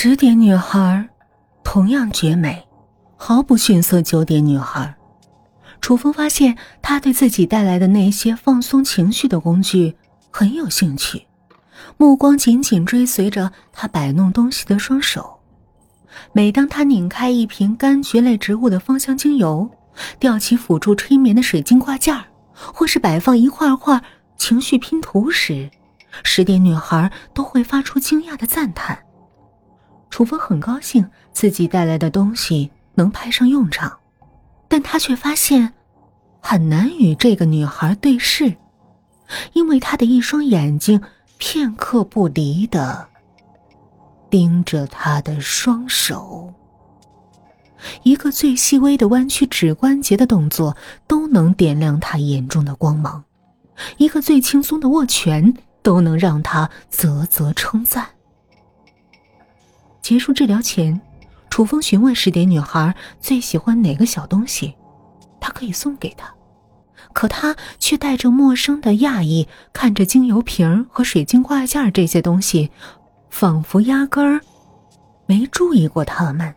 十点女孩同样绝美，毫不逊色九点女孩。楚风发现他对自己带来的那些放松情绪的工具很有兴趣，目光紧紧追随着他摆弄东西的双手。每当他拧开一瓶柑橘类植物的芳香精油，吊起辅助催眠的水晶挂件或是摆放一块块情绪拼图时，十点女孩都会发出惊讶的赞叹。楚风很高兴自己带来的东西能派上用场，但他却发现很难与这个女孩对视，因为她的一双眼睛片刻不离的盯着他的双手，一个最细微的弯曲指关节的动作都能点亮他眼中的光芒，一个最轻松的握拳都能让他啧啧称赞。结束治疗前，楚风询问十点女孩最喜欢哪个小东西，他可以送给她。可他却带着陌生的讶异看着精油瓶和水晶挂件这些东西，仿佛压根儿没注意过他们。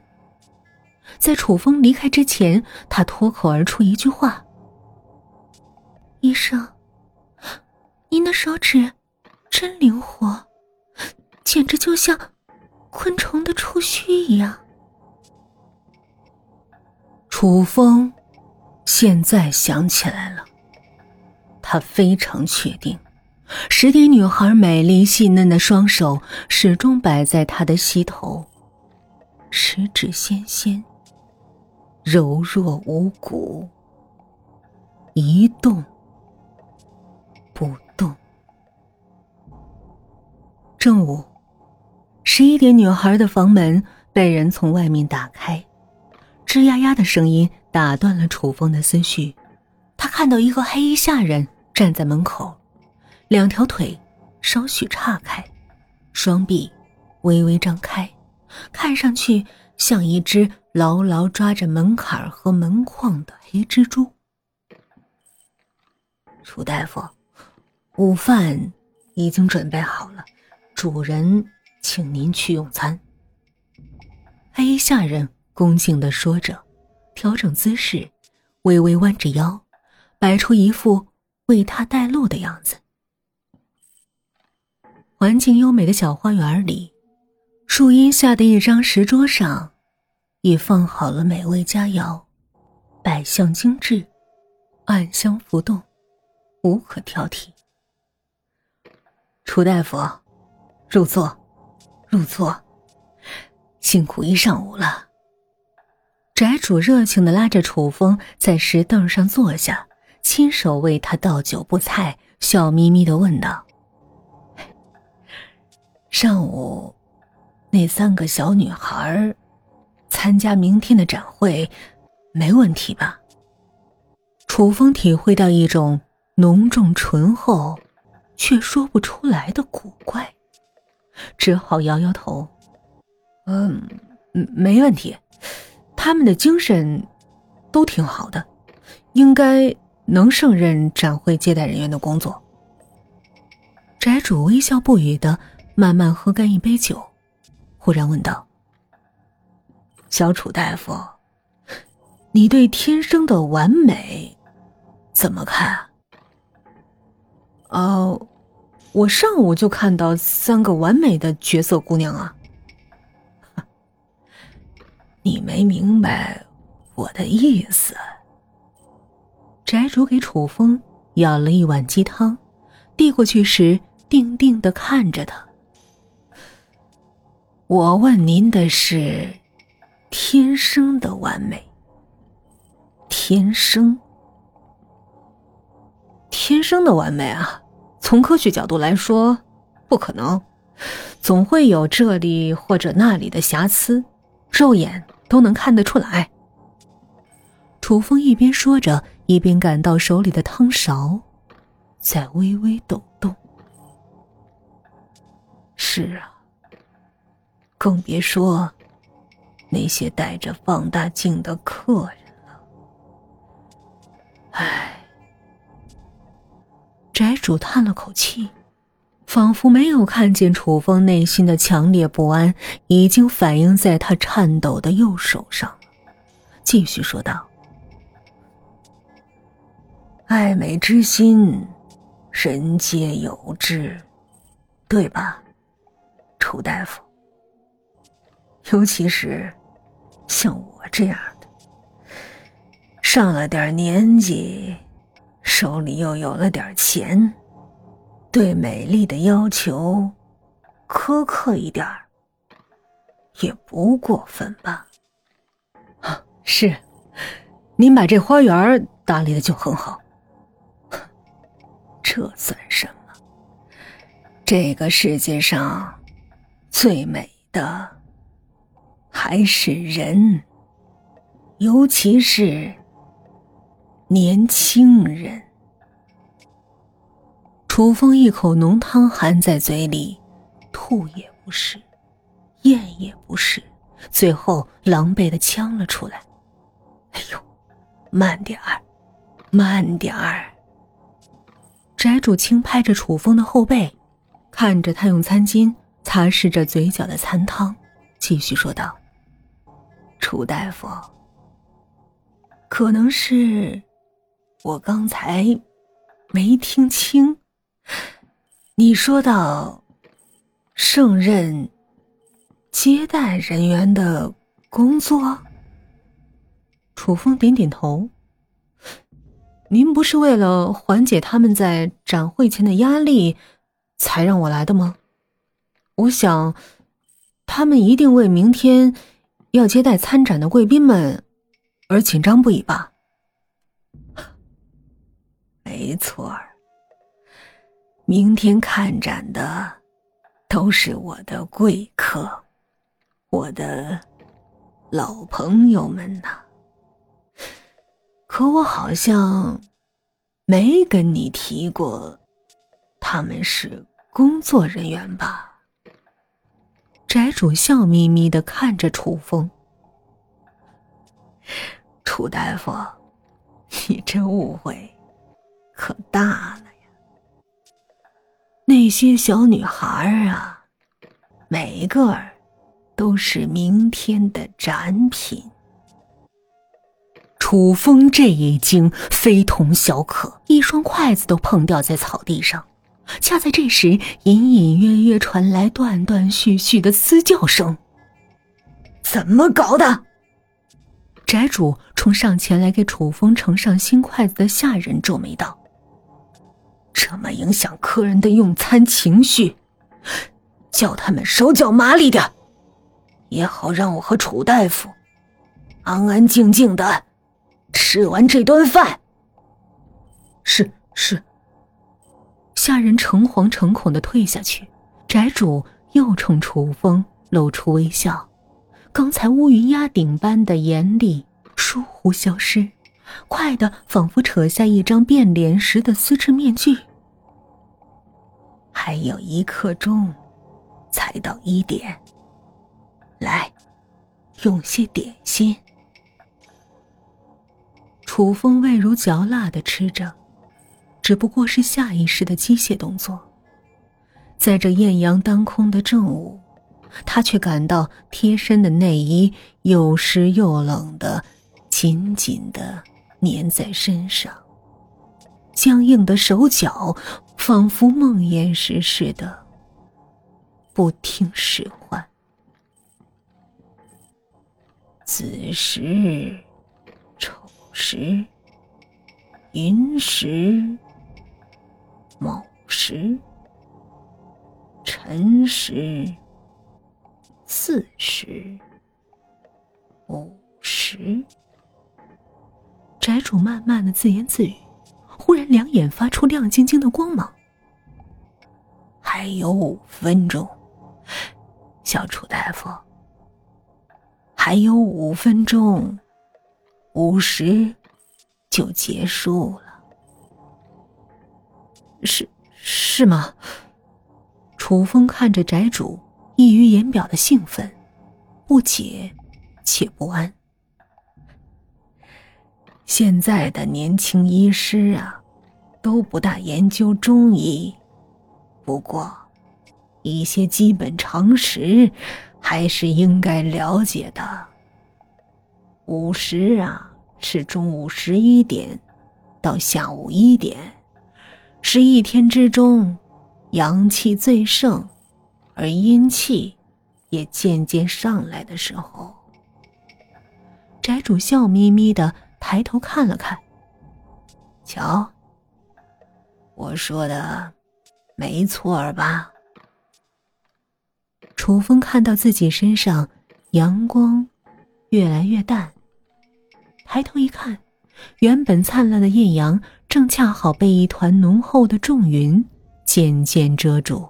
在楚风离开之前，他脱口而出一句话：“医生，您的手指真灵活，简直就像……”昆虫的触须一样。楚风现在想起来了，他非常确定，十点女孩美丽细嫩的双手始终摆在他的膝头，十指纤纤，柔弱无骨，一动不动。正午。十一点，女孩的房门被人从外面打开，吱呀呀的声音打断了楚风的思绪。他看到一个黑衣下人站在门口，两条腿稍许岔开，双臂微微张开，看上去像一只牢牢抓着门槛和门框的黑蜘蛛。楚大夫，午饭已经准备好了，主人。请您去用餐。黑衣下人恭敬的说着，调整姿势，微微弯着腰，摆出一副为他带路的样子。环境优美的小花园里，树荫下的一张石桌上，已放好了美味佳肴，摆相精致，暗香浮动，无可挑剔。楚大夫，入座。入座，辛苦一上午了。宅主热情的拉着楚风在石凳上坐下，亲手为他倒酒布菜，笑眯眯的问道：“上午那三个小女孩参加明天的展会，没问题吧？”楚风体会到一种浓重醇厚，却说不出来的古怪。只好摇摇头，嗯，没问题，他们的精神都挺好的，应该能胜任展会接待人员的工作。宅主微笑不语的慢慢喝干一杯酒，忽然问道：“小楚大夫，你对天生的完美怎么看？”哦。我上午就看到三个完美的绝色姑娘啊！你没明白我的意思。宅主给楚风舀了一碗鸡汤，递过去时，定定的看着他。我问您的是天生的完美，天生，天生的完美啊！从科学角度来说，不可能，总会有这里或者那里的瑕疵，肉眼都能看得出来。楚风一边说着，一边感到手里的汤勺在微微抖动。是啊，更别说那些带着放大镜的客人主叹了口气，仿佛没有看见楚风内心的强烈不安，已经反映在他颤抖的右手上继续说道：“爱美之心，人皆有之，对吧，楚大夫？尤其是像我这样的，上了点年纪，手里又有了点钱。”对美丽的要求苛刻一点也不过分吧？啊，是，您把这花园打理的就很好。这算什么？这个世界上最美的还是人，尤其是年轻人。楚风一口浓汤含在嘴里，吐也不是，咽也不是，最后狼狈的呛了出来。哎呦，慢点儿，慢点儿！宅主轻拍着楚风的后背，看着他用餐巾擦拭着嘴角的残汤，继续说道：“楚大夫，可能是我刚才没听清。”你说到胜任接待人员的工作，楚风点点头。您不是为了缓解他们在展会前的压力才让我来的吗？我想，他们一定为明天要接待参展的贵宾们而紧张不已吧？没错儿。明天看展的都是我的贵客，我的老朋友们呐。可我好像没跟你提过，他们是工作人员吧？宅主笑眯眯的看着楚风，楚大夫，你这误会可大了呀。那些小女孩啊，每一个都是明天的展品。楚风这一惊非同小可，一双筷子都碰掉在草地上。恰在这时，隐隐约约传来断断续续的嘶叫声。怎么搞的？宅主冲上前来给楚风盛上新筷子的下人皱眉道。这么影响客人的用餐情绪，叫他们手脚麻利点，也好让我和楚大夫安安静静的吃完这顿饭。是是。下人诚惶诚恐的退下去，宅主又冲楚风露出微笑，刚才乌云压顶般的严厉疏忽消失。快的，仿佛扯下一张变脸时的丝质面具。还有一刻钟，才到一点。来，用些点心。楚风味如嚼蜡的吃着，只不过是下意识的机械动作。在这艳阳当空的正午，他却感到贴身的内衣又湿又冷的，紧紧的。粘在身上，僵硬的手脚仿佛梦魇时似的，不听使唤。子时、丑时、寅时、卯时、辰时、巳时、午时。宅主慢慢的自言自语，突然两眼发出亮晶晶的光芒。还有五分钟，小楚大夫。还有五分钟，午时就结束了。是是吗？楚风看着宅主，溢于言表的兴奋，不解且不安。现在的年轻医师啊，都不大研究中医。不过，一些基本常识还是应该了解的。午时啊，是中午十一点到下午一点，是一天之中阳气最盛，而阴气也渐渐上来的时候。宅主笑眯眯的抬头看了看，瞧，我说的没错吧？楚风看到自己身上阳光越来越淡，抬头一看，原本灿烂的艳阳正恰好被一团浓厚的重云渐渐遮住，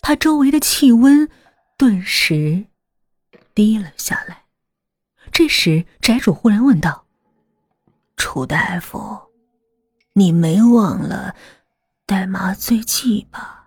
他周围的气温顿时低了下来。这时，宅主忽然问道：“楚大夫，你没忘了带麻醉剂吧？”